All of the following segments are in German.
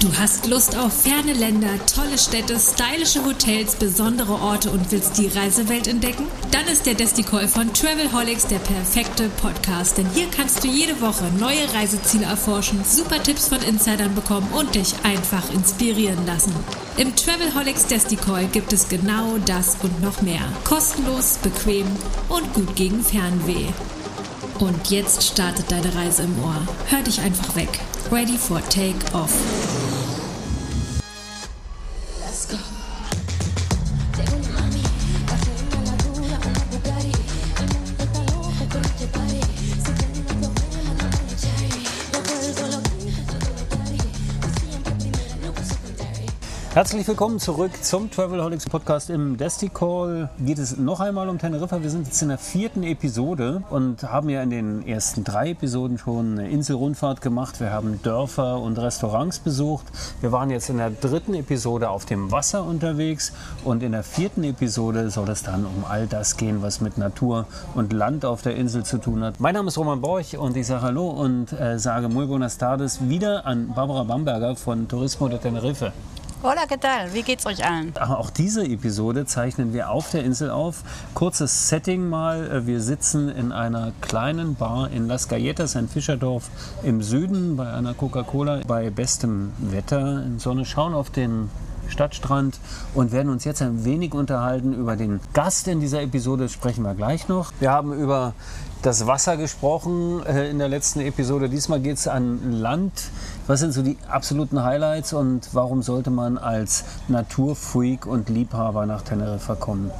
Du hast Lust auf ferne Länder, tolle Städte, stylische Hotels, besondere Orte und willst die Reisewelt entdecken? Dann ist der Desticall von Travelholics der perfekte Podcast, denn hier kannst du jede Woche neue Reiseziele erforschen, super Tipps von Insidern bekommen und dich einfach inspirieren lassen. Im Travelholics Desticall gibt es genau das und noch mehr. Kostenlos, bequem und gut gegen Fernweh. Und jetzt startet deine Reise im Ohr. Hör dich einfach weg. Ready for Take Off. Herzlich willkommen zurück zum Travelholics Podcast im Desti Call. Geht es noch einmal um Teneriffa. Wir sind jetzt in der vierten Episode und haben ja in den ersten drei Episoden schon eine Inselrundfahrt gemacht. Wir haben Dörfer und Restaurants besucht. Wir waren jetzt in der dritten Episode auf dem Wasser unterwegs und in der vierten Episode soll es dann um all das gehen, was mit Natur und Land auf der Insel zu tun hat. Mein Name ist Roman Borch und ich sage Hallo und äh, sage Muy buenas tardes wieder an Barbara Bamberger von Turismo de Tenerife. Hola, ¿qué tal? Wie geht's euch allen? Aber Auch diese Episode zeichnen wir auf der Insel auf. Kurzes Setting mal. Wir sitzen in einer kleinen Bar in Las Galletas, ein Fischerdorf im Süden, bei einer Coca-Cola, bei bestem Wetter in Sonne, schauen auf den Stadtstrand und werden uns jetzt ein wenig unterhalten über den Gast in dieser Episode. Sprechen wir gleich noch. Wir haben über das Wasser gesprochen äh, in der letzten Episode. Diesmal geht es an Land. Was sind so die absoluten Highlights und warum sollte man als Naturfreak und Liebhaber nach Teneriffa kommen?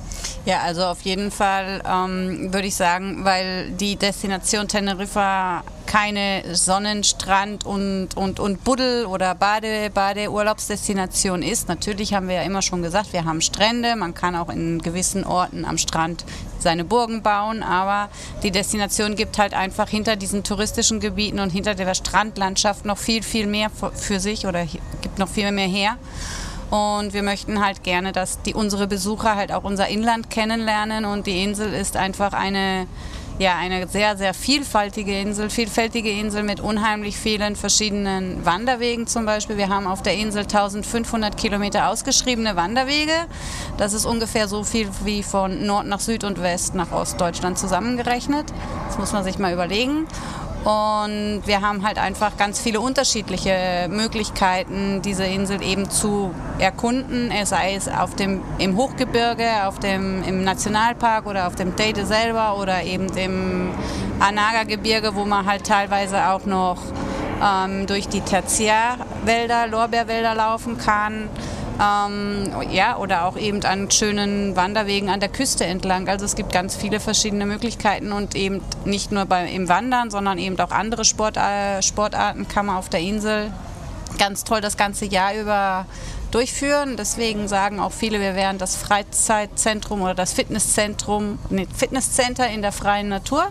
Ja, also auf jeden Fall ähm, würde ich sagen, weil die Destination Teneriffa keine Sonnenstrand und, und, und Buddel- oder Bade, Badeurlaubsdestination ist. Natürlich haben wir ja immer schon gesagt, wir haben Strände, man kann auch in gewissen Orten am Strand seine Burgen bauen, aber die Destination gibt halt einfach hinter diesen touristischen Gebieten und hinter der Strandlandschaft noch viel, viel mehr für sich oder gibt noch viel mehr her. Und wir möchten halt gerne, dass die, unsere Besucher halt auch unser Inland kennenlernen. Und die Insel ist einfach eine, ja, eine sehr, sehr vielfältige Insel, vielfältige Insel mit unheimlich vielen verschiedenen Wanderwegen zum Beispiel. Wir haben auf der Insel 1500 Kilometer ausgeschriebene Wanderwege. Das ist ungefähr so viel wie von Nord nach Süd und West nach Ostdeutschland zusammengerechnet. Das muss man sich mal überlegen. Und wir haben halt einfach ganz viele unterschiedliche Möglichkeiten, diese Insel eben zu erkunden, sei es auf dem, im Hochgebirge, auf dem, im Nationalpark oder auf dem Teide selber oder eben dem Anaga-Gebirge, wo man halt teilweise auch noch ähm, durch die Tertiärwälder, Lorbeerwälder laufen kann. Ähm, ja, oder auch eben an schönen Wanderwegen an der Küste entlang. Also es gibt ganz viele verschiedene Möglichkeiten und eben nicht nur bei, im Wandern, sondern eben auch andere Sport, äh, Sportarten kann man auf der Insel ganz toll das ganze Jahr über durchführen. Deswegen sagen auch viele, wir wären das Freizeitzentrum oder das Fitnesszentrum, nee, Fitnesscenter in der freien Natur.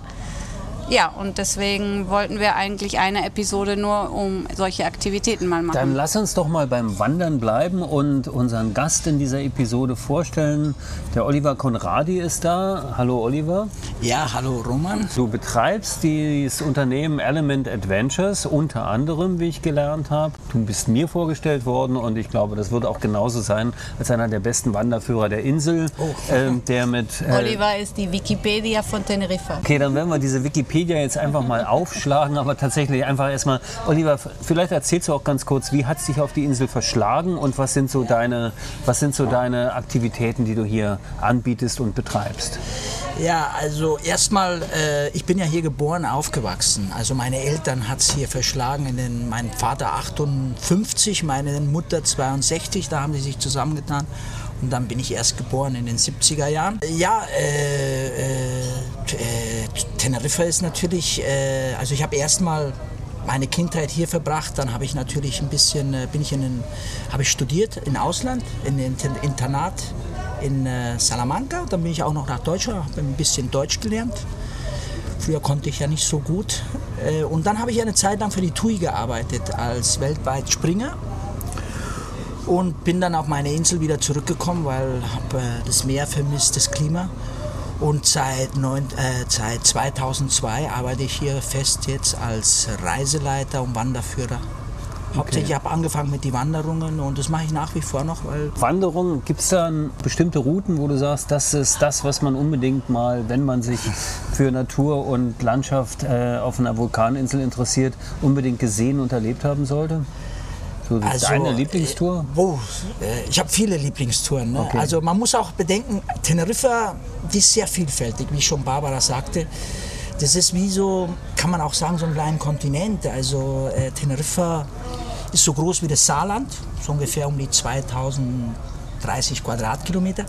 Ja, und deswegen wollten wir eigentlich eine Episode nur um solche Aktivitäten mal machen. Dann lass uns doch mal beim Wandern bleiben und unseren Gast in dieser Episode vorstellen. Der Oliver Conradi ist da. Hallo Oliver. Ja, hallo Roman. Du betreibst dieses Unternehmen Element Adventures unter anderem, wie ich gelernt habe. Du bist mir vorgestellt worden und ich glaube, das wird auch genauso sein als einer der besten Wanderführer der Insel, ähm, der mit äh, Oliver ist die Wikipedia von Teneriffa. Okay, dann werden wir diese Wikipedia jetzt einfach mal aufschlagen, aber tatsächlich einfach erstmal, Oliver, vielleicht erzählst du auch ganz kurz, wie hat es dich auf die Insel verschlagen und was sind so deine, was sind so deine Aktivitäten, die du hier anbietest und betreibst? Ja, also erstmal, äh, ich bin ja hier geboren, aufgewachsen. Also meine Eltern hat es hier verschlagen. In den, mein Vater 58, meine Mutter 62, da haben sie sich zusammengetan. Und dann bin ich erst geboren in den 70er Jahren. Ja, äh, äh, äh, Teneriffa ist natürlich, äh, also ich habe erstmal meine Kindheit hier verbracht, dann habe ich natürlich ein bisschen, äh, bin ich in habe ich studiert im Ausland, in den Internat in äh, Salamanca. Dann bin ich auch noch nach Deutschland, habe ein bisschen Deutsch gelernt. Früher konnte ich ja nicht so gut. Äh, und dann habe ich eine Zeit lang für die TUI gearbeitet als weltweit Springer und bin dann auf meine Insel wieder zurückgekommen, weil habe äh, das Meer vermisst, das Klima. Und seit, neun, äh, seit 2002 arbeite ich hier fest jetzt als Reiseleiter und Wanderführer. Hauptsächlich habe angefangen mit den Wanderungen und das mache ich nach wie vor noch, weil Wanderung, gibt es da bestimmte Routen, wo du sagst, das ist das, was man unbedingt mal, wenn man sich für Natur und Landschaft äh, auf einer Vulkaninsel interessiert, unbedingt gesehen und erlebt haben sollte? So deine Lieblingstour? Oh, ich habe viele Lieblingstouren. Ne? Okay. Also man muss auch bedenken, Teneriffa, die ist sehr vielfältig, wie schon Barbara sagte. Das ist wie so, kann man auch sagen, so ein kleiner Kontinent. Also äh, Teneriffa ist so groß wie das Saarland, so ungefähr um die 2030 Quadratkilometer.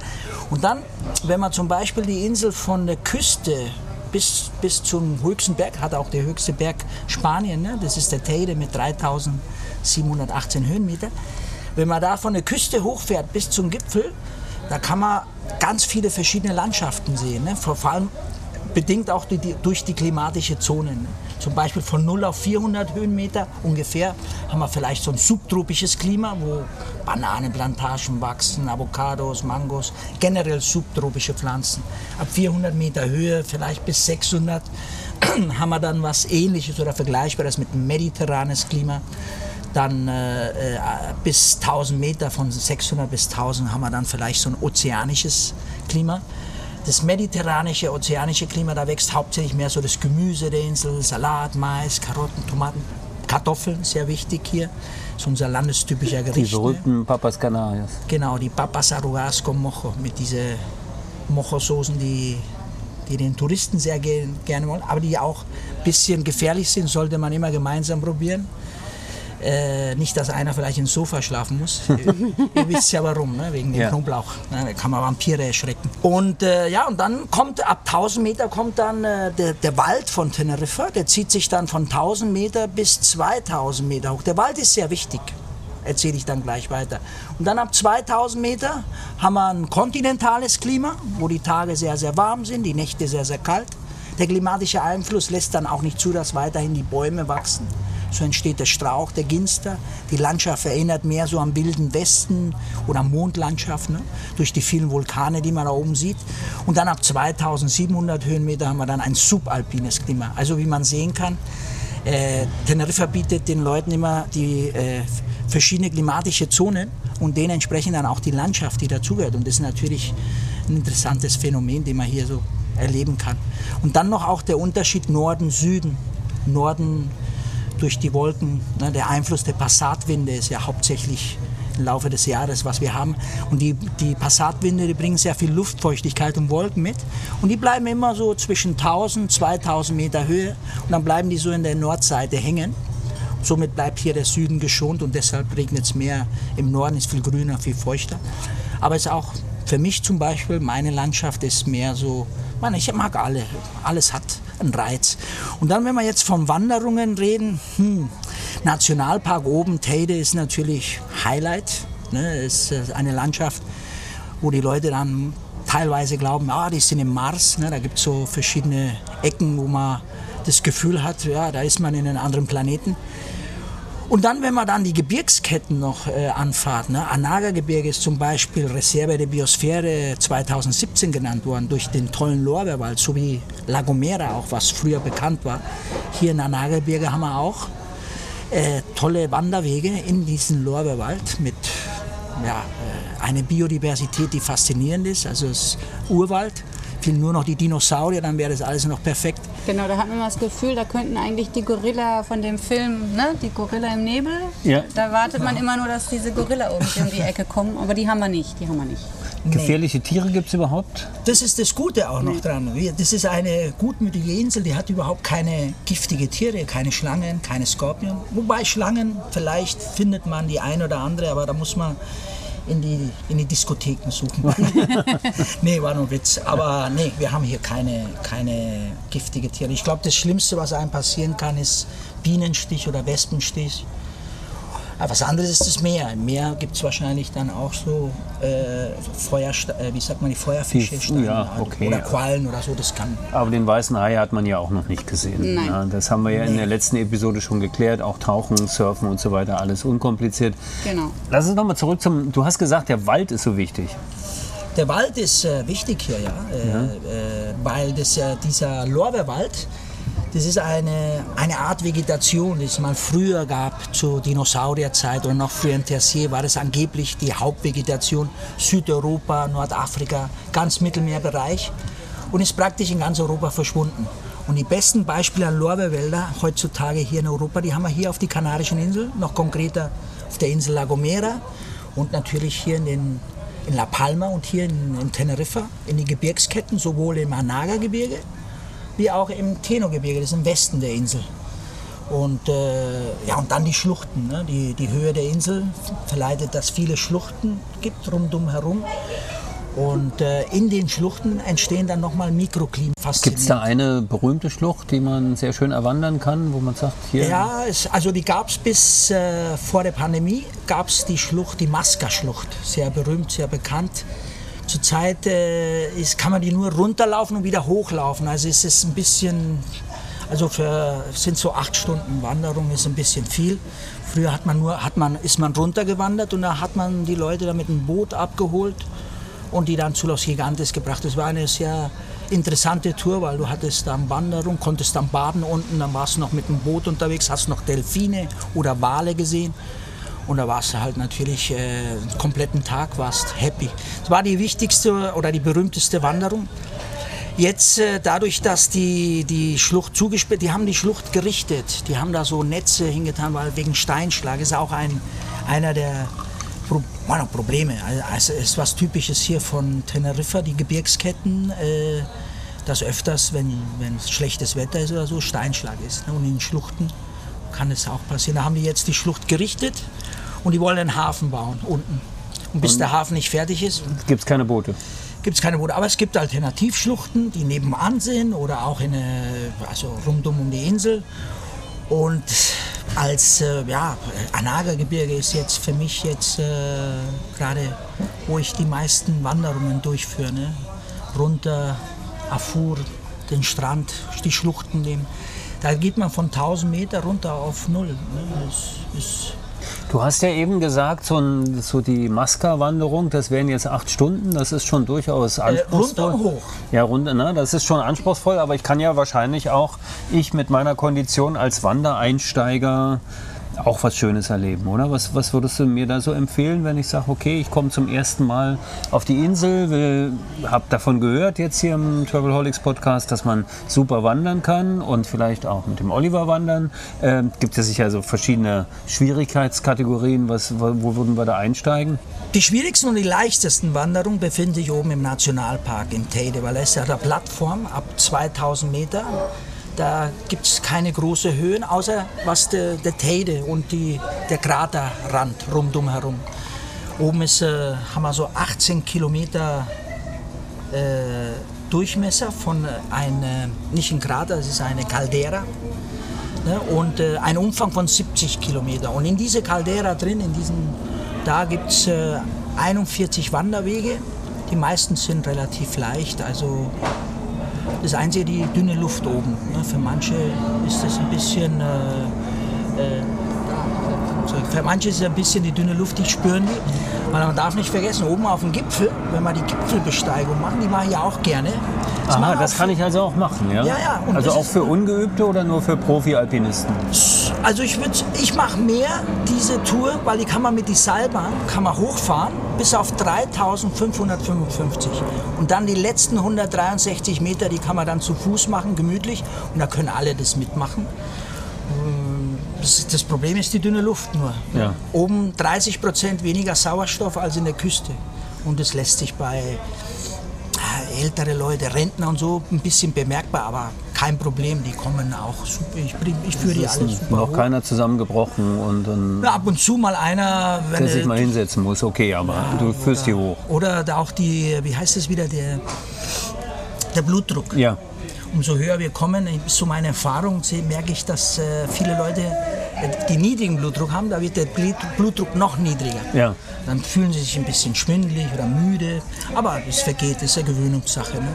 Und dann, wenn man zum Beispiel die Insel von der Küste bis, bis zum höchsten Berg, hat auch der höchste Berg Spanien, ne? das ist der Teide mit 3718 Höhenmeter. Wenn man da von der Küste hochfährt bis zum Gipfel, da kann man ganz viele verschiedene Landschaften sehen. Ne? Vor allem bedingt auch die, durch die klimatische Zone. Ne? Zum Beispiel von 0 auf 400 Höhenmeter ungefähr haben wir vielleicht so ein subtropisches Klima, wo Bananenplantagen wachsen, Avocados, Mangos, generell subtropische Pflanzen. Ab 400 Meter Höhe, vielleicht bis 600, haben wir dann was Ähnliches oder Vergleichbares mit mediterranes Klima. Dann äh, äh, bis 1000 Meter, von 600 bis 1000 haben wir dann vielleicht so ein ozeanisches Klima. Das mediterranische, ozeanische Klima, da wächst hauptsächlich mehr so das Gemüse der Insel, Salat, Mais, Karotten, Tomaten, Kartoffeln, sehr wichtig hier. Das ist unser landestypischer Die Gericht. ne? berühmten Papas Canarias. Genau, die Papas Arroz con Mojo mit diesen Mojo-Soßen, die, die den Touristen sehr ge gerne wollen, aber die auch ein bisschen gefährlich sind, sollte man immer gemeinsam probieren. Äh, nicht, dass einer vielleicht ins Sofa schlafen muss. ihr, wisst ja warum, ne? wegen dem Ja. Knoblauch. Ne? Da kann man Vampire erschrecken. Und äh, ja, und dann kommt ab 1000 Meter kommt dann äh, der, der Wald von Teneriffa. Der zieht sich dann von 1000 Meter bis 2000 Meter hoch. Der Wald ist sehr wichtig erzähle ich dann gleich weiter. Und dann ab 2000 Meter haben wir ein kontinentales Klima, wo die Tage sehr, sehr warm sind, die Nächte sehr, sehr kalt. Der klimatische Einfluss lässt dann auch nicht zu, dass weiterhin die Bäume wachsen. So entsteht der Strauch, der Ginster. Die Landschaft erinnert mehr so am wilden Westen oder Mondlandschaft, ne? durch die vielen Vulkane, die man da oben sieht. Und dann ab 2700 Höhenmeter haben wir dann ein subalpines Klima. Also wie man sehen kann, äh, Teneriffa bietet den Leuten immer die äh, verschiedene klimatische Zonen und dementsprechend dann auch die Landschaft, die dazugehört. Und das ist natürlich ein interessantes Phänomen, den man hier so erleben kann. Und dann noch auch der Unterschied Norden-Süden. Norden durch die Wolken, ne, der Einfluss der Passatwinde ist ja hauptsächlich im Laufe des Jahres, was wir haben. Und die, die Passatwinde, die bringen sehr viel Luftfeuchtigkeit und Wolken mit. Und die bleiben immer so zwischen 1000, 2000 Meter Höhe. Und dann bleiben die so in der Nordseite hängen. Somit bleibt hier der Süden geschont und deshalb regnet es mehr. Im Norden ist viel grüner, viel feuchter. Aber es ist auch für mich zum Beispiel, meine Landschaft ist mehr so, man, ich mag alle, alles hat einen Reiz. Und dann, wenn wir jetzt von Wanderungen reden, hm, Nationalpark oben, Teide ist natürlich Highlight. Ne, ist äh, eine Landschaft, wo die Leute dann teilweise glauben, ah, die sind im Mars. Ne, da gibt es so verschiedene Ecken, wo man das Gefühl hat, ja, da ist man in einem anderen Planeten. Und dann, wenn man dann die Gebirgsketten noch äh, anfahrt, ne? Anaga-Gebirge ist zum Beispiel Reserve der Biosphäre 2017 genannt worden durch den tollen Lorbeerwald, so wie La Gomera auch, was früher bekannt war. Hier in Anaga-Gebirge haben wir auch äh, tolle Wanderwege in diesen Lorbeerwald mit ja, äh, einer Biodiversität, die faszinierend ist. Also es ist Urwald, fehlen nur noch die Dinosaurier, dann wäre das alles noch perfekt. Genau, da hat man das Gefühl, da könnten eigentlich die Gorilla von dem Film, ne, die Gorilla im Nebel, Ja. da wartet man immer nur, dass diese Gorilla irgendwie um die Ecke kommen, aber die haben wir nicht, die haben wir nicht. Gefährliche Tiere gibt es überhaupt? Das ist das Gute auch noch dran. Wir- Das ist eine gutmütige Insel, die hat überhaupt keine giftige Tiere, keine Schlangen, keine Skorpion. Wobei Schlangen, vielleicht findet man die ein oder andere, aber da muss man in die, in die Diskotheken suchen. nee, war nur ein Witz. Aber nee, wir haben hier keine, keine giftige Tiere. Ich glaube, das Schlimmste, was einem passieren kann, ist Bienenstich oder Wespenstich. Aber was anderes ist das Meer. Im Meer gibt es wahrscheinlich dann auch so äh, Feuer, äh, wie sagt man, die Feuerfische, Die- Steine, ja, okay, oder ja. Quallen oder so. Das kann. Aber den weißen Hai hat man ja auch noch nicht gesehen. Nein. Ja, das haben wir ja in der letzten Episode schon geklärt. Auch Tauchen, Surfen und so weiter, alles unkompliziert. Genau. Lass uns nochmal zurück zum. Du hast gesagt, der Wald ist so wichtig. Der Wald ist äh, wichtig hier, ja, äh, Äh, weil das, äh, dieser Lorbeerwald, das ist eine, eine Art Vegetation, die es mal früher gab, zur Dinosaurierzeit oder noch früher in Tertiär, war das angeblich die Hauptvegetation Südeuropa, Nordafrika, ganz Mittelmeerbereich und ist praktisch in ganz Europa verschwunden. Und die besten Beispiele an Lorbeerwälder heutzutage hier in Europa, die haben wir hier auf die Kanarischen Inseln, noch konkreter auf der Insel La Gomera und natürlich hier in, den, in La Palma und hier in, in Teneriffa, in den Gebirgsketten, sowohl im Anaga-Gebirge wie auch im Teno-Gebirge, das ist im Westen der Insel. Und, äh, ja, und dann die Schluchten. Ne? Die, die Höhe der Insel verleitet, dass es viele Schluchten gibt rundum herum. Und äh, in den Schluchten entstehen dann nochmal Mikroklimen. Gibt es da eine berühmte Schlucht, die man sehr schön erwandern kann, wo man sagt, hier. Ja, es, also die gab es bis äh, vor der Pandemie, gab es die Schlucht, die Maska-Schlucht. Sehr berühmt, sehr bekannt. Zurzeit äh, ist, kann man die nur runterlaufen und wieder hochlaufen. Also es ist ein bisschen, also für sind so acht Stunden Wanderung ist ein bisschen viel. Früher hat man nur, hat man, ist man runtergewandert und da hat man die Leute da mit dem Boot abgeholt und die dann zu Los Gigantes gebracht. Das war eine sehr interessante Tour, weil du hattest dann Wanderung, konntest dann baden unten, dann warst du noch mit dem Boot unterwegs, hast noch Delfine oder Wale gesehen. Und da warst du halt natürlich äh, kompletten Tag, warst happy. Das war die wichtigste oder die berühmteste Wanderung. Jetzt äh, dadurch, dass die, die Schlucht zugesperrt, die haben die Schlucht gerichtet. Die haben da so Netze hingetan, weil wegen Steinschlag ist auch ein, einer der Pro meine, Probleme. Also es ist was Typisches hier von Teneriffa, die Gebirgsketten, äh, dass öfters, wenn, wenn schlechtes Wetter ist oder so, Steinschlag ist. Ne? Und in Schluchten kann es auch passieren. Da haben die jetzt die Schlucht gerichtet und die wollen einen Hafen bauen unten. Und bis der Hafen nicht fertig ist, Gibt es keine Boote? gibt es keine Boote. Aber es gibt Alternativschluchten, die nebenan sind oder auch in eine, also rundum um die Insel. Und als äh, ja, Anaga-Gebirge ist jetzt für mich jetzt äh, gerade, wo ich die meisten Wanderungen durchführe. Ne? Runter, Afur, den Strand, die Schluchten nehmen. Da geht man von 1000 Meter runter auf null. Ne? Das ist Du hast ja eben gesagt, so, ein, so die Maska-Wanderung, das wären jetzt acht Stunden, das ist schon durchaus anspruchsvoll. runter und hoch. Ja, runter, ne? das ist schon anspruchsvoll, aber ich kann ja wahrscheinlich auch, ich mit meiner Kondition als Wandereinsteiger, auch was Schönes erleben, oder? Was, was würdest du mir da so empfehlen, wenn ich sage, okay, ich komme zum ersten Mal auf die Insel, habe davon gehört jetzt hier im Travelholics Podcast, dass man super wandern kann und vielleicht auch mit dem Oliver wandern. Ähm, gibt es sicher so verschiedene Schwierigkeitskategorien. Was, wo, würden wir da einsteigen? Die schwierigsten und die leichtesten Wanderungen befinden sich oben im Nationalpark in Teide, weil da ist ja eine Plattform ab 2000 Meter. Da gibt es keine großen Höhen, außer was der, der Teide und die, der Kraterrand rundum herum. Oben ist, äh, haben wir so 18 Kilometer äh, Durchmesser von äh, einem, nicht ein Krater, es ist eine Caldera. Ne, und äh, ein Umfang von 70 Kilometer. Und in diese Caldera drin, in diesen, da gibt es äh, 41 Wanderwege. Die meisten sind relativ leicht. Also das Einzige, die dünne Luft oben. Ne? Für manche ist das ein bisschen, äh, äh, für manche ist es ein bisschen die dünne Luft, die spüren die. Weil man darf nicht vergessen, oben auf dem Gipfel, wenn wir die Gipfelbesteigung machen, die mache ich ja auch gerne. Aha, machen das kann ich also auch machen, ja? Ja, ja, und Also das auch für Ungeübte oder nur für Profi-Alpinisten? Also ich würde, ich mache mehr diese Tour, weil die kann man mit die Seilbahn kann man hochfahren bis auf 3.555 und dann die letzten 163 Meter, die kann man dann zu Fuß machen, gemütlich und da können alle das mitmachen. Ähm, Das, das Problem ist die dünne Luft nur. Ja. Oben 30 Prozent weniger Sauerstoff als in der Küste und das lässt sich bei ältere Leute, Rentner und so ein bisschen bemerkbar, aber kein Problem, die kommen auch super. Ich, ich führe die alle super Noch hoch. keiner zusammengebrochen und dann Ja, ab und zu mal einer, wenn der sich mal hinsetzen muss. Okay, aber du führst die hoch. oder da auch die, wie heißt es wieder, der, der Blutdruck. Ja, Umso höher wir kommen, ich- so meine Erfahrung, merke ich, dass äh, viele Leute, die niedrigen Blutdruck haben, da wird der Blut- Blutdruck noch niedriger. ja. Dann fühlen sie sich ein bisschen schwindelig oder müde, aber es vergeht, das ist eine Gewöhnungssache. Ne?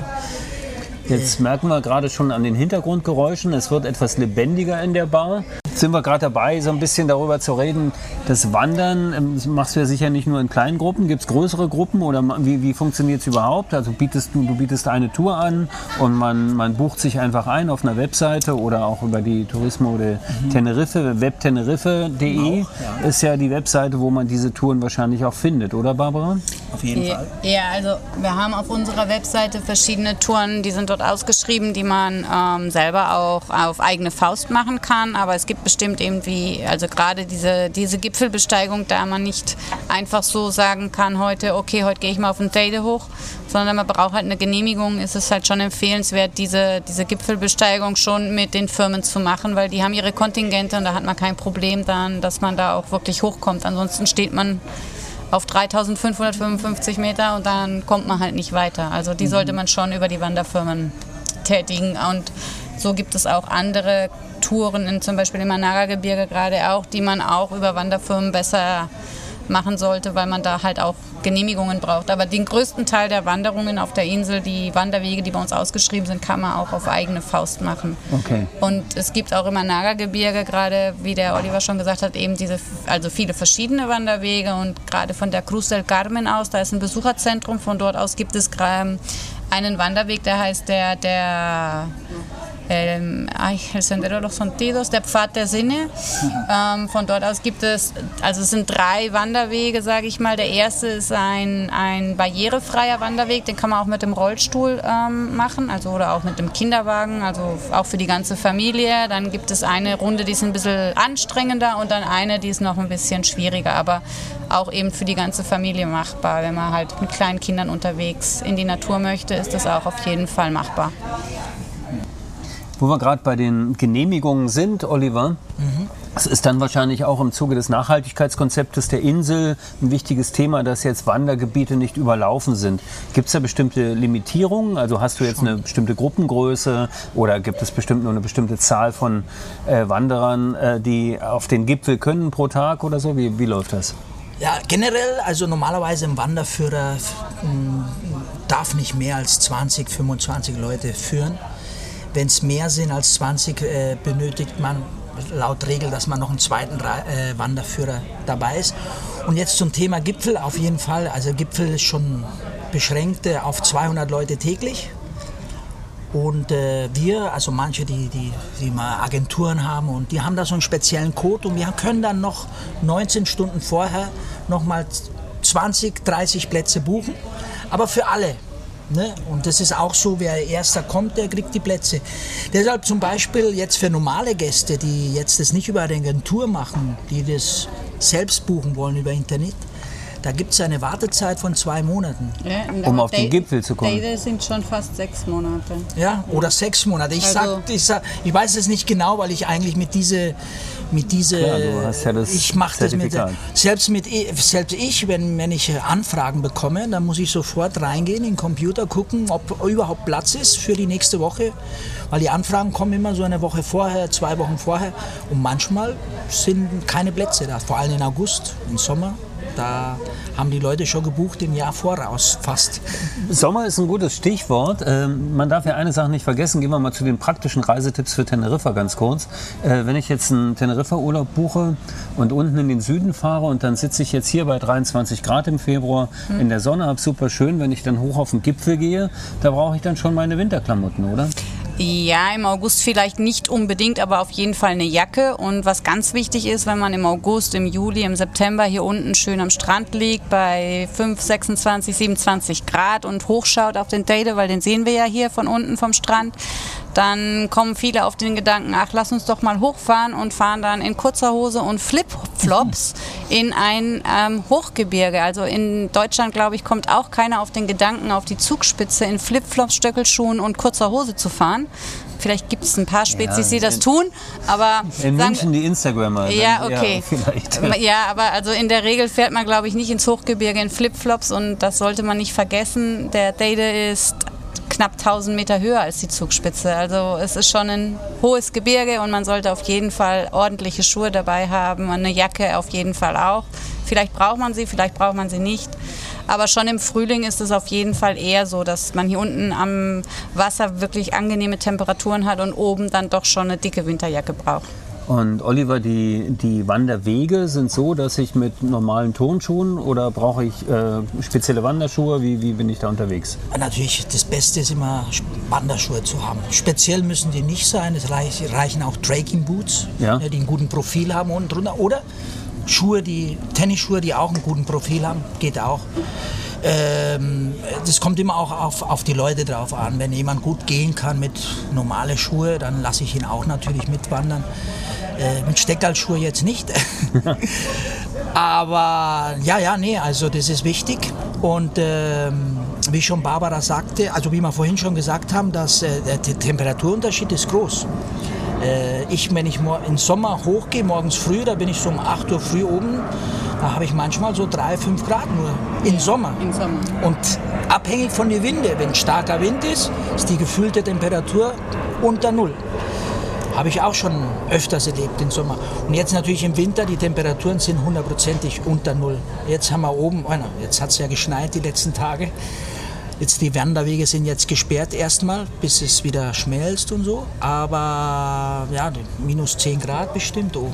Jetzt merken wir gerade schon an den Hintergrundgeräuschen, es wird etwas lebendiger in der Bar. sind wir gerade dabei, so ein bisschen darüber zu reden. Das Wandern ähm, das machst du ja sicher nicht nur in kleinen Gruppen. Gibt es größere Gruppen oder wie, wie funktioniert es überhaupt? Also bietest du, du bietest eine Tour an und man, man bucht sich einfach ein auf einer Webseite oder auch über die Turismo de Tenerife, webteneriffe.de ist ja die Webseite, wo man diese Touren wahrscheinlich auch findet, oder Barbara? Auf jeden Ja, Fall. ja, also wir haben auf unserer Webseite verschiedene Touren, die sind dort ausgeschrieben, die man ähm, selber auch auf eigene Faust machen kann. Aber es gibt bestimmt eben wie, also gerade diese, diese Gipfelbesteigung, da man nicht einfach so sagen kann, heute, okay, heute gehe ich mal auf den Teide hoch, sondern man braucht halt eine Genehmigung, ist es halt schon empfehlenswert, diese, diese Gipfelbesteigung schon mit den Firmen zu machen, weil die haben ihre Kontingente und da hat man kein Problem dann, dass man da auch wirklich hochkommt. Ansonsten steht man auf 3555 Meter und dann kommt man halt nicht weiter. Also die sollte man schon über die Wanderfirmen tätigen. Und so gibt es auch andere Touren, in, zum Beispiel im Managa-Gebirge gerade auch, die man auch über Wanderfirmen besser machen sollte, weil man da halt auch Genehmigungen braucht. Aber den größten Teil der Wanderungen auf der Insel, die Wanderwege, die bei uns ausgeschrieben sind, kann man auch auf eigene Faust machen. Okay. Und es gibt auch im Naga-Gebirge gerade, wie der Oliver schon gesagt hat, eben diese, also viele verschiedene Wanderwege und gerade von der Cruz del Carmen aus, da ist ein Besucherzentrum, von dort aus gibt es einen Wanderweg, der heißt der, der ähm, El Sendero de los Sentidos, der Pfad der Sinne. Ähm, von dort aus gibt es, also es sind drei Wanderwege, sage ich mal. Der erste ist ein, ein barrierefreier Wanderweg, den kann man auch mit dem Rollstuhl ähm, machen, also oder auch mit dem Kinderwagen, also auch für die ganze Familie. Dann gibt es eine Runde, die ist ein bisschen anstrengender und dann eine, die ist noch ein bisschen schwieriger, aber auch eben für die ganze Familie machbar. Wenn man halt mit kleinen Kindern unterwegs in die Natur möchte, ist das auch auf jeden Fall machbar. Wo wir gerade bei den Genehmigungen sind, Oliver, es ist dann wahrscheinlich auch im Zuge des Nachhaltigkeitskonzeptes der Insel ein wichtiges Thema, dass jetzt Wandergebiete nicht überlaufen sind. Gibt es da bestimmte Limitierungen? Also hast du jetzt eine bestimmte Gruppengröße oder gibt es bestimmt nur eine bestimmte Zahl von äh, Wanderern, äh, die auf den Gipfel können pro Tag oder so? Wie, wie läuft das? Ja, generell, also normalerweise ein Wanderführer darf nicht mehr als 20, 25 Leute führen. Wenn es mehr sind als 20, äh, benötigt man laut Regel, dass man noch einen zweiten äh, Wanderführer dabei ist. Und jetzt zum Thema Gipfel, auf jeden Fall, also Gipfel ist schon beschränkt äh, auf 200 Leute täglich. Und äh, wir, also manche, die, die, die mal Agenturen haben und die haben da so einen speziellen Code und wir können dann noch 19 Stunden vorher nochmal 20, 30 Plätze buchen, aber für alle. Ne? Und das ist auch so, wer erster kommt, der kriegt die Plätze. Deshalb zum Beispiel jetzt für normale Gäste, die jetzt das nicht über eine Agentur machen, die das selbst buchen wollen über Internet, da gibt es eine Wartezeit von zwei Monaten. Um auf den Gipfel zu kommen. Teide sind schon fast sechs Monate. Ja, oder sechs Monate. Ich, Also- sag, ich, sag, ich weiß es nicht genau, weil ich eigentlich mit diese, mit diese, Klar, du hast ja das ich mache das mit, selbst mit, selbst ich, wenn, wenn ich Anfragen bekomme, dann muss ich sofort reingehen in den Computer, gucken, ob überhaupt Platz ist für die nächste Woche, weil die Anfragen kommen immer so eine Woche vorher, zwei Wochen vorher und manchmal sind keine Plätze da, vor allem in August, im Sommer. Da haben die Leute schon gebucht im Jahr voraus, fast. Sommer ist ein gutes Stichwort. Ähm, man darf ja eine Sache nicht vergessen. Gehen wir mal zu den praktischen Reisetipps für Teneriffa ganz kurz. Äh, wenn ich jetzt einen Teneriffa-Urlaub buche und unten in den Süden fahre und dann sitze ich jetzt hier bei 23 Grad im Februar in der Sonne, hab super schön. Wenn ich dann hoch auf den Gipfel gehe, da brauche ich dann schon meine Winterklamotten, oder? Ja, im August vielleicht nicht unbedingt, aber auf jeden Fall eine Jacke. Und was ganz wichtig ist, wenn man im August, im Juli, im September hier unten schön am Strand liegt bei 5, 26, 27 Grad und hochschaut auf den Teide, weil den sehen wir ja hier von unten vom Strand, dann kommen viele auf den Gedanken, ach, lass uns doch mal hochfahren und fahren dann in kurzer Hose und Flipflops in ein ähm, Hochgebirge. Also in Deutschland, glaube ich, kommt auch keiner auf den Gedanken, auf die Zugspitze in Flipflops, Stöckelschuhen und kurzer Hose zu fahren. Vielleicht gibt es ein paar Spezies, die das in- tun, aber In sagen- München die Instagrammer. dann ja, okay. Vielleicht. Ja, aber also in der Regel fährt man, glaube ich, nicht ins Hochgebirge in Flipflops und das sollte man nicht vergessen. Der Teide ist knapp 1000 Meter höher als die Zugspitze. Also es ist schon ein hohes Gebirge und man sollte auf jeden Fall ordentliche Schuhe dabei haben, eine Jacke auf jeden Fall auch. Vielleicht braucht man sie, vielleicht braucht man sie nicht. Aber schon im Frühling ist es auf jeden Fall eher so, dass man hier unten am Wasser wirklich angenehme Temperaturen hat und oben dann doch schon eine dicke Winterjacke braucht. Und Oliver, die, die Wanderwege sind so, dass ich mit normalen Turnschuhen oder brauche ich äh, spezielle Wanderschuhe? Wie, wie bin ich da unterwegs? Natürlich, das Beste ist immer Wanderschuhe zu haben. Speziell müssen die nicht sein. Es reich- reichen auch Trekking Boots, Ja. ne, die einen guten Profil haben unten drunter. Oder Schuhe, die Tennisschuhe, die auch einen guten Profil haben, geht auch. Ähm, das kommt immer auch auf, auf die Leute drauf an. Wenn jemand gut gehen kann mit normale Schuhe, dann lasse ich ihn auch natürlich mitwandern. Äh, mit Steckerlschuhe jetzt nicht. Aber ja, ja, nee, also das ist wichtig. Und ähm, wie schon Barbara sagte, also wie wir vorhin schon gesagt haben, dass, äh, der Te- Temperaturunterschied ist groß. Äh, ich, wenn ich im Sommer hochgehe, morgens früh, da bin ich so um 8 Uhr früh oben, da habe ich manchmal so 3, 5 Grad nur im Sommer. Im Sommer. Und abhängig von den Winde, wenn starker Wind ist, ist die gefühlte Temperatur unter Null. Habe ich auch schon öfters erlebt im Sommer. Und jetzt natürlich im Winter, die Temperaturen sind hundertprozentig unter Null. Jetzt haben wir oben, oh na, jetzt hat es ja geschneit die letzten Tage. Jetzt die Wanderwege sind jetzt gesperrt erstmal, bis es wieder schmelzt und so. Aber ja, minus 10 Grad bestimmt oben.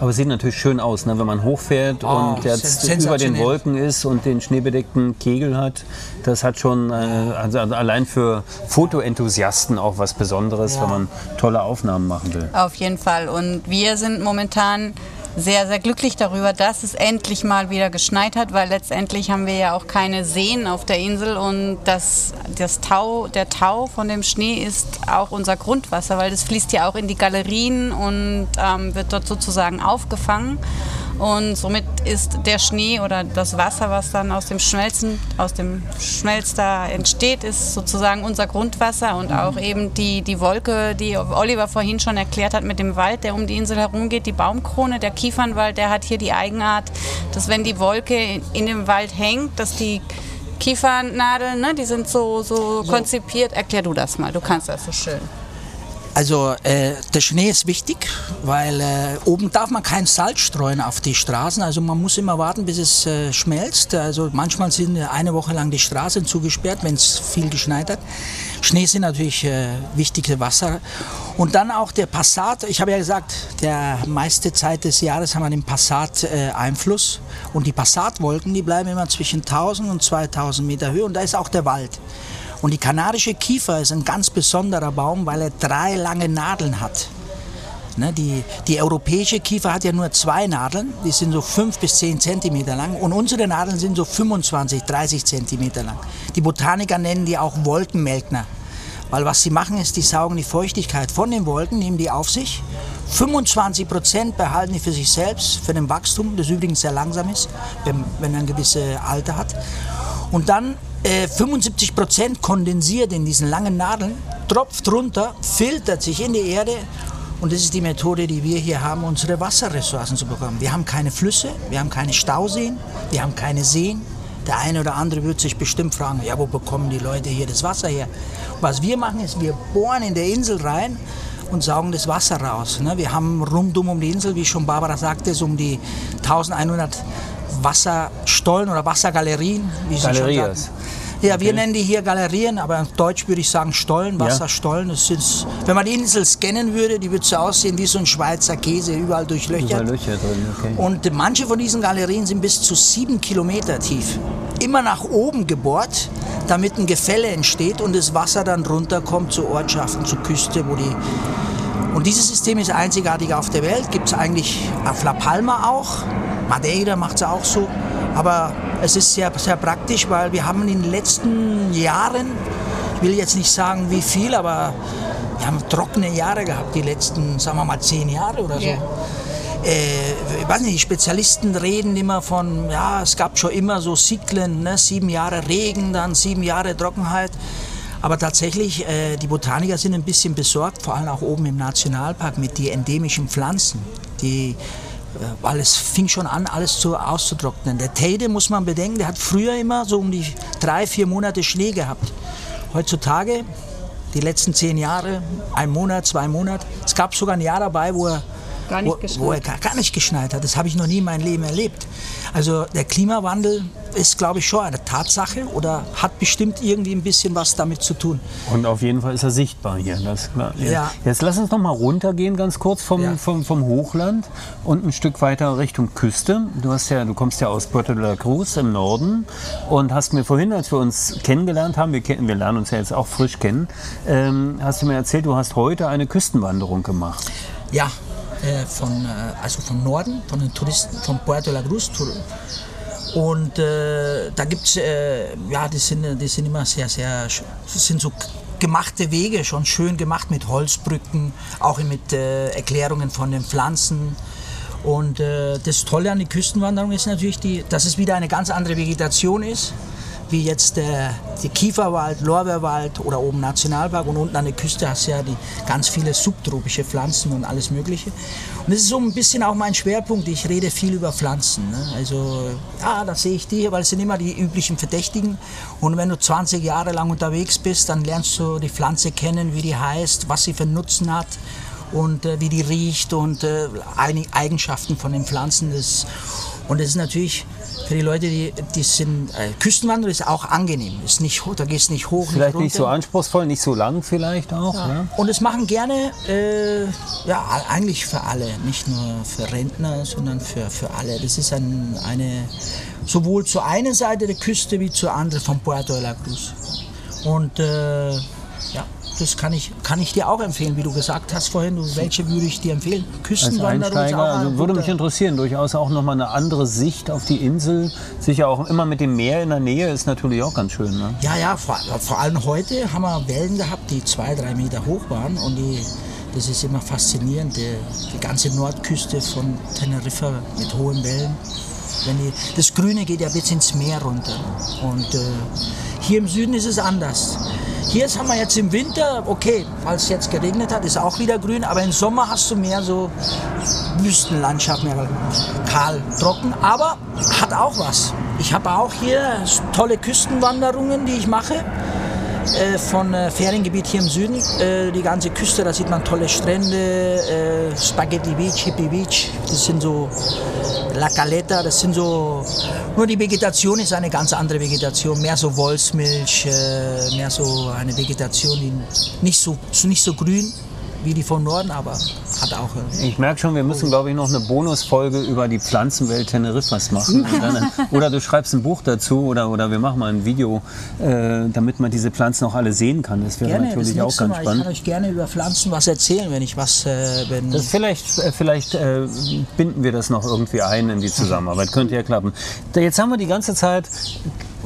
Aber es sieht natürlich schön aus, ne? wenn man hochfährt Oh, und jetzt über den. Wolken ist und den schneebedeckten Kegel hat. Das hat schon äh, also allein für Fotoenthusiasten auch was Besonderes, Ja. wenn man tolle Aufnahmen machen will. Auf jeden Fall. Und wir sind momentan sehr, sehr glücklich darüber, dass es endlich mal wieder geschneit hat, weil letztendlich haben wir ja auch keine Seen auf der Insel und das, das Tau, der Tau von dem Schnee ist auch unser Grundwasser, weil das fließt ja auch in die Galerien und ähm, wird dort sozusagen aufgefangen. Und somit ist der Schnee oder das Wasser, was dann aus dem Schmelzen, aus dem Schmelz da entsteht, ist sozusagen unser Grundwasser und auch eben die, die Wolke, die Oliver vorhin schon erklärt hat mit dem Wald, der um die Insel herumgeht, die Baumkrone, der Kiefernwald, der hat hier die Eigenart, dass wenn die Wolke in, in dem Wald hängt, dass die Kiefernadeln, ne, die sind so, so, konzipiert. Erklär du das mal, du kannst das so schön. Also äh, der Schnee ist wichtig, weil äh, oben darf man kein Salz streuen auf die Straßen. Also man muss immer warten, bis es äh, schmelzt. Also manchmal sind eine Woche lang die Straßen zugesperrt, wenn es viel geschneit hat. Schnee sind natürlich äh, wichtige Wasser. Und dann auch der Passat. Ich habe ja gesagt, der meiste Zeit des Jahres haben wir den Passat-Einfluss. und die Passatwolken, die bleiben immer zwischen 1000 und 2000 Meter Höhe. Und da ist auch der Wald. Und die kanarische Kiefer ist ein ganz besonderer Baum, weil er drei lange Nadeln hat. Ne, die, die europäische Kiefer hat ja nur zwei Nadeln, die sind so fünf bis zehn Zentimeter lang und unsere Nadeln sind so 25, 30 Zentimeter lang. Die Botaniker nennen die auch Wolkenmelkner, weil was sie machen ist, die saugen die Feuchtigkeit von den Wolken, nehmen die auf sich. 25 Prozent behalten die für sich selbst, für den Wachstum, das übrigens sehr langsam ist, wenn, wenn er ein gewisses Alter hat. Und dann äh, 75 Prozent kondensiert in diesen langen Nadeln, tropft runter, filtert sich in die Erde und das ist die Methode, die wir hier haben, unsere Wasserressourcen zu bekommen. Wir haben keine Flüsse, wir haben keine Stauseen, wir haben keine Seen. Der eine oder andere wird sich bestimmt fragen, ja, wo bekommen die Leute hier das Wasser her? Was wir machen, ist, wir bohren in der Insel rein und saugen das Wasser raus. ne? Wir haben rundum um die Insel, wie schon Barbara sagte, so um die 1100 Wasserstollen oder Wassergalerien, wie Galerias. Ja, wir nennen die hier Galerien, aber auf Deutsch würde ich sagen Stollen, Wasserstollen. Das sind, wenn man die Insel scannen würde, die würde so aussehen wie so ein Schweizer Käse, überall durchlöchert. Überall Löcher drin, okay. Und manche von diesen Galerien sind bis zu sieben Kilometer tief. Immer nach oben gebohrt, damit ein Gefälle entsteht und das Wasser dann runterkommt zu Ortschaften, zur Küste, wo die. Und dieses System ist einzigartig auf der Welt. Gibt es eigentlich auf La Palma auch. Madeira macht es auch so. Aber es ist sehr, sehr praktisch, weil wir haben in den letzten Jahren, ich will jetzt nicht sagen wie viel, aber wir haben trockene Jahre gehabt, die letzten, sagen wir mal, zehn Jahre oder so. Ja. Äh, ich weiß nicht, Spezialisten reden immer von, ja, es gab schon immer so Zyklen, ne? sieben Jahre Regen, dann sieben Jahre Trockenheit. Aber tatsächlich, äh, die Botaniker sind ein bisschen besorgt, vor allem auch oben im Nationalpark mit den endemischen Pflanzen. Die, weil es fing schon an, alles zu, auszutrocknen. Der Teide, muss man bedenken, der hat früher immer so um die drei, vier Monate Schnee gehabt. Heutzutage, die letzten zehn Jahre, ein Monat, zwei Monate. Es gab sogar ein Jahr dabei, wo er Gar nicht wo, geschneit. wo er gar, gar nicht geschneit hat. Das habe ich noch nie in meinem Leben erlebt. Also der Klimawandel ist, glaube ich, schon eine Tatsache oder hat bestimmt irgendwie ein bisschen was damit zu tun. Und auf jeden Fall ist er sichtbar hier. Das klar. Ja. Jetzt lass uns noch mal runtergehen, ganz kurz vom, Ja. vom, vom Hochland und ein Stück weiter Richtung Küste. Du, hast ja, du kommst ja aus Puerto de la Cruz im Norden und hast mir vorhin, als wir uns kennengelernt haben, wir, kennen, wir lernen uns ja jetzt auch frisch kennen, ähm, hast du mir erzählt, du hast heute eine Küstenwanderung gemacht. Ja, äh, von, äh, also von Norden, von den Touristen, von Puerto La Cruz. Und äh, da gibt es, äh, ja, die sind, die sind immer sehr, sehr, sind so gemachte Wege, schon schön gemacht mit Holzbrücken, auch mit äh, Erklärungen von den Pflanzen. Und das Tolle an der Küstenwanderung ist natürlich, die, dass es wieder eine ganz andere Vegetation ist, wie jetzt der, der Kieferwald, Lorbeerwald oder oben Nationalpark und unten an der Küste hast du ja die ganz viele subtropische Pflanzen und alles Mögliche. Und das ist so ein bisschen auch mein Schwerpunkt. Ich rede viel über Pflanzen. Ne? Also, ja, da sehe ich die, weil es sind immer die üblichen Verdächtigen. Und wenn du 20 Jahre lang unterwegs bist, dann lernst du die Pflanze kennen, wie die heißt, was sie für Nutzen hat und äh, wie die riecht und äh, Eigenschaften von den Pflanzen. Das, und das ist natürlich für die Leute, die, die sind, äh, Küstenwanderung ist auch angenehm. Ist nicht, da gehst nicht hoch, Vielleicht nicht nicht so anspruchsvoll, nicht so lang vielleicht auch. Ja. Und es machen gerne, äh, ja, eigentlich für alle, nicht nur für Rentner, sondern für, für alle. Das ist ein, eine, sowohl zur einen Seite der Küste wie zur anderen von Puerto de la Cruz. Und äh, ja, das kann ich, kann ich dir auch empfehlen, wie du gesagt hast vorhin. Du, welche würde ich dir empfehlen? Küstenwanderung ist auch also würde mich guter- interessieren, durchaus auch nochmal eine andere Sicht auf die Insel. Sicher auch immer mit dem Meer in der Nähe ist natürlich auch ganz schön. Ne? Ja, ja, vor, vor allem heute haben wir Wellen gehabt, die zwei, drei Meter hoch waren und die, das ist immer faszinierend, die, die ganze Nordküste von Teneriffa mit hohen Wellen. Die, das Grüne geht ja bis ins Meer runter und äh, hier im Süden ist es anders. Hier ist- haben wir jetzt im Winter, okay, falls es jetzt geregnet hat, ist auch wieder grün, aber im Sommer hast du mehr so Wüstenlandschaft, mehr kahl, trocken, aber hat auch was. Ich habe auch hier tolle Küstenwanderungen, die ich mache. Äh, von äh, Feriengebiet hier im Süden, äh, die ganze Küste, da sieht man tolle Strände, äh, Spaghetti Beach, Hippie Beach, das sind so La Caleta, das sind so, nur die Vegetation ist eine ganz andere Vegetation, mehr so Wolfsmilch, äh, mehr so eine Vegetation, die nicht so, nicht so grün wie die von Norden, aber hat auch. Äh, Ich merke schon, wir müssen, glaube ich, noch eine Bonusfolge über die Pflanzenwelt Teneriffas machen. Dann, oder du schreibst ein Buch dazu oder, oder wir machen mal ein Video, äh, damit man diese Pflanzen auch alle sehen kann. Das wäre gerne, natürlich das auch ganz Mal. Ich spannend. kann euch gerne über Pflanzen was erzählen, wenn ich was, äh, wenn Das vielleicht äh, vielleicht äh, binden wir das noch irgendwie ein in die Zusammenarbeit. Könnte ja klappen. Jetzt haben wir die ganze Zeit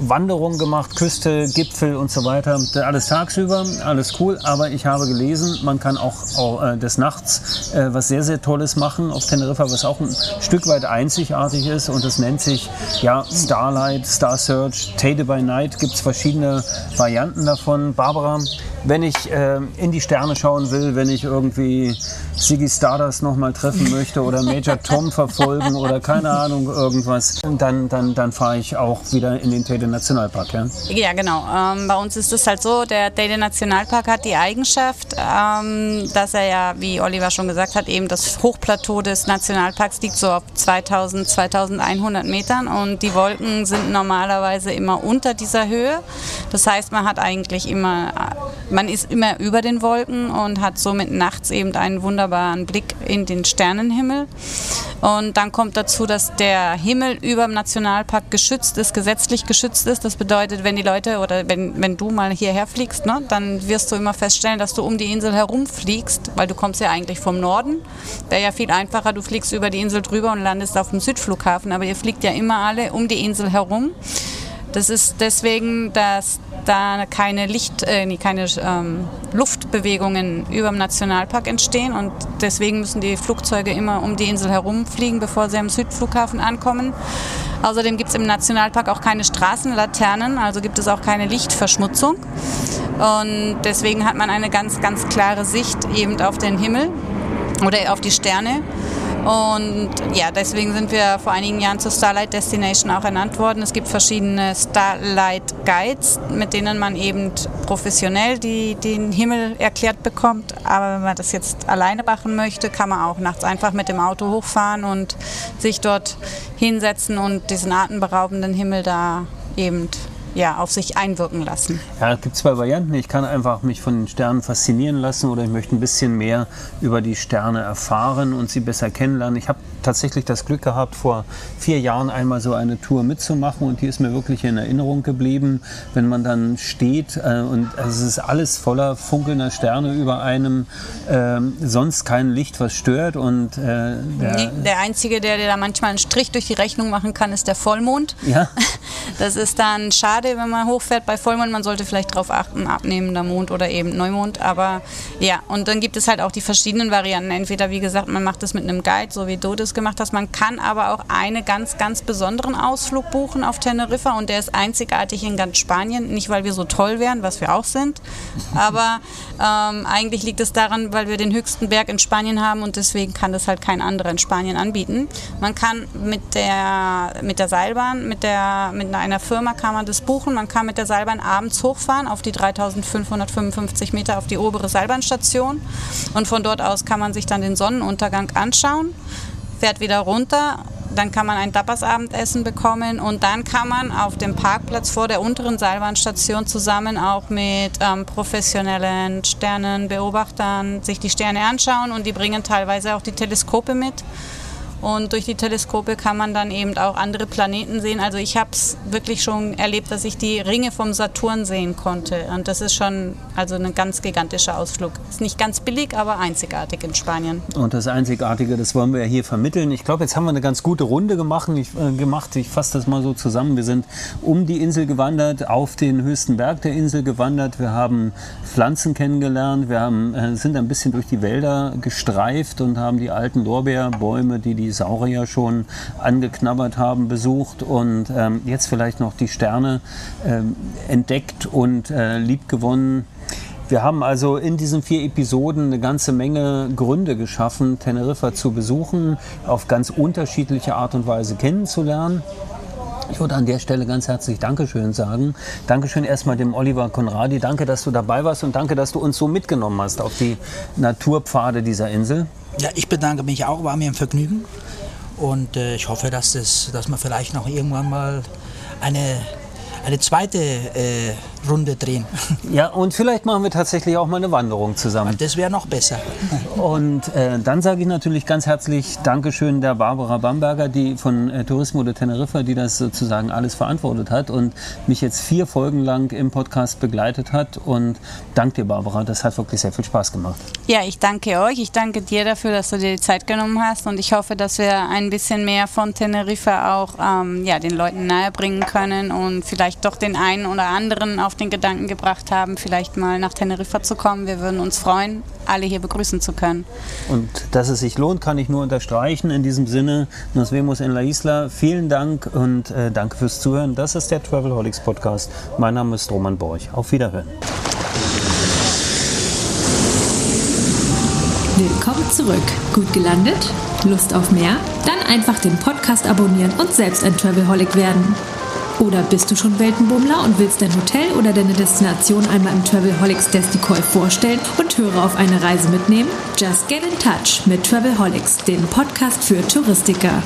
Wanderung gemacht, Küste, Gipfel und so weiter. Alles tagsüber, alles cool. Aber ich habe gelesen, man kann auch, auch äh, des Nachts äh, was sehr, sehr Tolles machen auf Teneriffa, was auch ein Stück weit einzigartig ist. Und das nennt sich ja, Starlight, Star Search, Tade by Night. Gibt es verschiedene Varianten davon. Barbara, wenn ich äh, in die Sterne schauen will, wenn ich irgendwie Ziggy Stardust noch mal treffen möchte oder Major Tom verfolgen oder keine Ahnung irgendwas, dann, dann, dann fahre ich auch wieder in den Tede Nationalpark. Ja? Ja, genau. Ähm, bei uns ist es halt so, der Teide Nationalpark hat die Eigenschaft, ähm, dass er ja, wie Oliver schon gesagt hat, eben das Hochplateau des Nationalparks liegt so auf 2000, 2100 Metern und die Wolken sind normalerweise immer unter dieser Höhe. Das heißt, man hat eigentlich immer, man ist immer über den Wolken und hat somit nachts eben einen wunderbaren Blick in den Sternenhimmel. Und dann kommt dazu, dass der Himmel über dem Nationalpark geschützt ist, gesetzlich geschützt ist. Das bedeutet, wenn die Leute oder wenn, wenn du mal hierher fliegst, ne, dann wirst du immer feststellen, dass du um die Insel herumfliegst, weil du kommst ja eigentlich vom Norden. Wäre ja viel einfacher, du fliegst über die Insel drüber und landest auf dem Südflughafen, aber ihr fliegt ja immer alle um die Insel herum. Das ist deswegen, dass da keine Licht, äh, keine ähm, Luftbewegungen über dem Nationalpark entstehen und deswegen müssen die Flugzeuge immer um die Insel herumfliegen, bevor sie am Südflughafen ankommen. Außerdem gibt es im Nationalpark auch keine Straßenlaternen, also gibt es auch keine Lichtverschmutzung. Und deswegen hat man eine ganz, ganz klare Sicht eben auf den Himmel oder auf die Sterne. Und ja, deswegen sind wir vor einigen Jahren zur Starlight Destination auch ernannt worden. Es gibt verschiedene Starlight Guides, mit denen man eben professionell die, den Himmel erklärt bekommt. Aber wenn man das jetzt alleine machen möchte, kann man auch nachts einfach mit dem Auto hochfahren und sich dort hinsetzen und diesen atemberaubenden Himmel da eben ja, auf sich einwirken lassen. Ja, es gibt zwei Varianten. Ich kann einfach mich von den Sternen faszinieren lassen oder ich möchte ein bisschen mehr über die Sterne erfahren und sie besser kennenlernen. Ich habe tatsächlich das Glück gehabt, vor vier Jahren einmal so eine Tour mitzumachen und die ist mir wirklich in Erinnerung geblieben, wenn man dann steht äh, und es ist alles voller funkelnder Sterne über einem, ähm, sonst kein Licht, was stört und äh, der, Nee, der Einzige, der dir da manchmal einen Strich durch die Rechnung machen kann, ist der Vollmond. ja, Das ist dann schade, wenn man hochfährt bei Vollmond. Man sollte vielleicht darauf achten, abnehmender Mond oder eben Neumond. Aber ja, und dann gibt es halt auch die verschiedenen Varianten. Entweder, wie gesagt, man macht es mit einem Guide, so wie du das gemacht hast. Man kann aber auch einen ganz, ganz besonderen Ausflug buchen auf Teneriffa und der ist einzigartig in ganz Spanien. Nicht, weil wir so toll wären, was wir auch sind, aber ähm, eigentlich liegt es daran, weil wir den höchsten Berg in Spanien haben und deswegen kann das halt kein anderer in Spanien anbieten. Man kann mit der, mit der Seilbahn, mit, der, mit einer Firma kann man das buchen. Man kann mit der Seilbahn abends hochfahren auf die 3555 Meter auf die obere Seilbahnstation und von dort aus kann man sich dann den Sonnenuntergang anschauen, fährt wieder runter. Dann kann man ein Tapas-Abendessen bekommen und dann kann man auf dem Parkplatz vor der unteren Seilbahnstation zusammen auch mit ähm, professionellen Sternenbeobachtern sich die Sterne anschauen und die bringen teilweise auch die Teleskope mit. Und durch die Teleskope kann man dann eben auch andere Planeten sehen. Also ich habe es wirklich schon erlebt, dass ich die Ringe vom Saturn sehen konnte. Und das ist schon also ein ganz gigantischer Ausflug. Ist nicht ganz billig, aber einzigartig in Spanien. Und das Einzigartige, das wollen wir hier vermitteln. Ich glaube, jetzt haben wir eine ganz gute Runde gemacht. Ich, äh, gemacht. ich fasse das mal so zusammen. Wir sind um die Insel gewandert, auf den höchsten Berg der Insel gewandert. Wir haben Pflanzen kennengelernt. Wir haben, äh, sind ein bisschen durch die Wälder gestreift und haben die alten Lorbeerbäume, die die Saurier schon angeknabbert haben, besucht. Und ähm, jetzt vielleicht noch die Sterne ähm, entdeckt und äh, liebgewonnen. Wir haben also in diesen vier Episoden eine ganze Menge Gründe geschaffen, Teneriffa zu besuchen, auf ganz unterschiedliche Art und Weise kennenzulernen. Ich würde an der Stelle ganz herzlich Dankeschön sagen. Dankeschön erstmal dem Oliver Konradi. Danke, dass du dabei warst und danke, dass du uns so mitgenommen hast auf die Naturpfade dieser Insel. Ja, ich bedanke mich auch, war mir ein Vergnügen. Und äh, ich hoffe, dass, das, dass wir vielleicht noch irgendwann mal eine, eine zweite äh, Runde drehen. Ja, und vielleicht machen wir tatsächlich auch mal eine Wanderung zusammen. Das wäre noch besser. Und äh, dann sage ich natürlich ganz herzlich Dankeschön der Barbara Bamberger, die von äh, Tourismo de Teneriffa, die das sozusagen alles verantwortet hat und mich jetzt vier Folgen lang im Podcast begleitet hat. Und danke dir, Barbara, das hat wirklich sehr viel Spaß gemacht. Ja, ich danke euch. Ich danke dir dafür, dass du dir die Zeit genommen hast. Und ich hoffe, dass wir ein bisschen mehr von Teneriffa auch ähm, ja, den Leuten nahebringen können und vielleicht doch den einen oder anderen auf den Gedanken gebracht haben, vielleicht mal nach Teneriffa zu kommen. Wir würden uns freuen, alle hier begrüßen zu können. Und dass es sich lohnt, kann ich nur unterstreichen. In diesem Sinne, nos vemos en la isla. Vielen Dank und äh, danke fürs Zuhören. Das ist der Travelholics Podcast. Mein Name ist Roman Borch. Auf Wiederhören. Willkommen zurück. Gut gelandet? Lust auf mehr? Dann einfach den Podcast abonnieren und selbst ein Travelholic werden. Oder bist du schon Weltenbummler und willst dein Hotel oder deine Destination einmal im Travelholics Desticoi vorstellen und Hörer auf eine Reise mitnehmen? Just get in touch mit Travelholics, dem Podcast für Touristiker.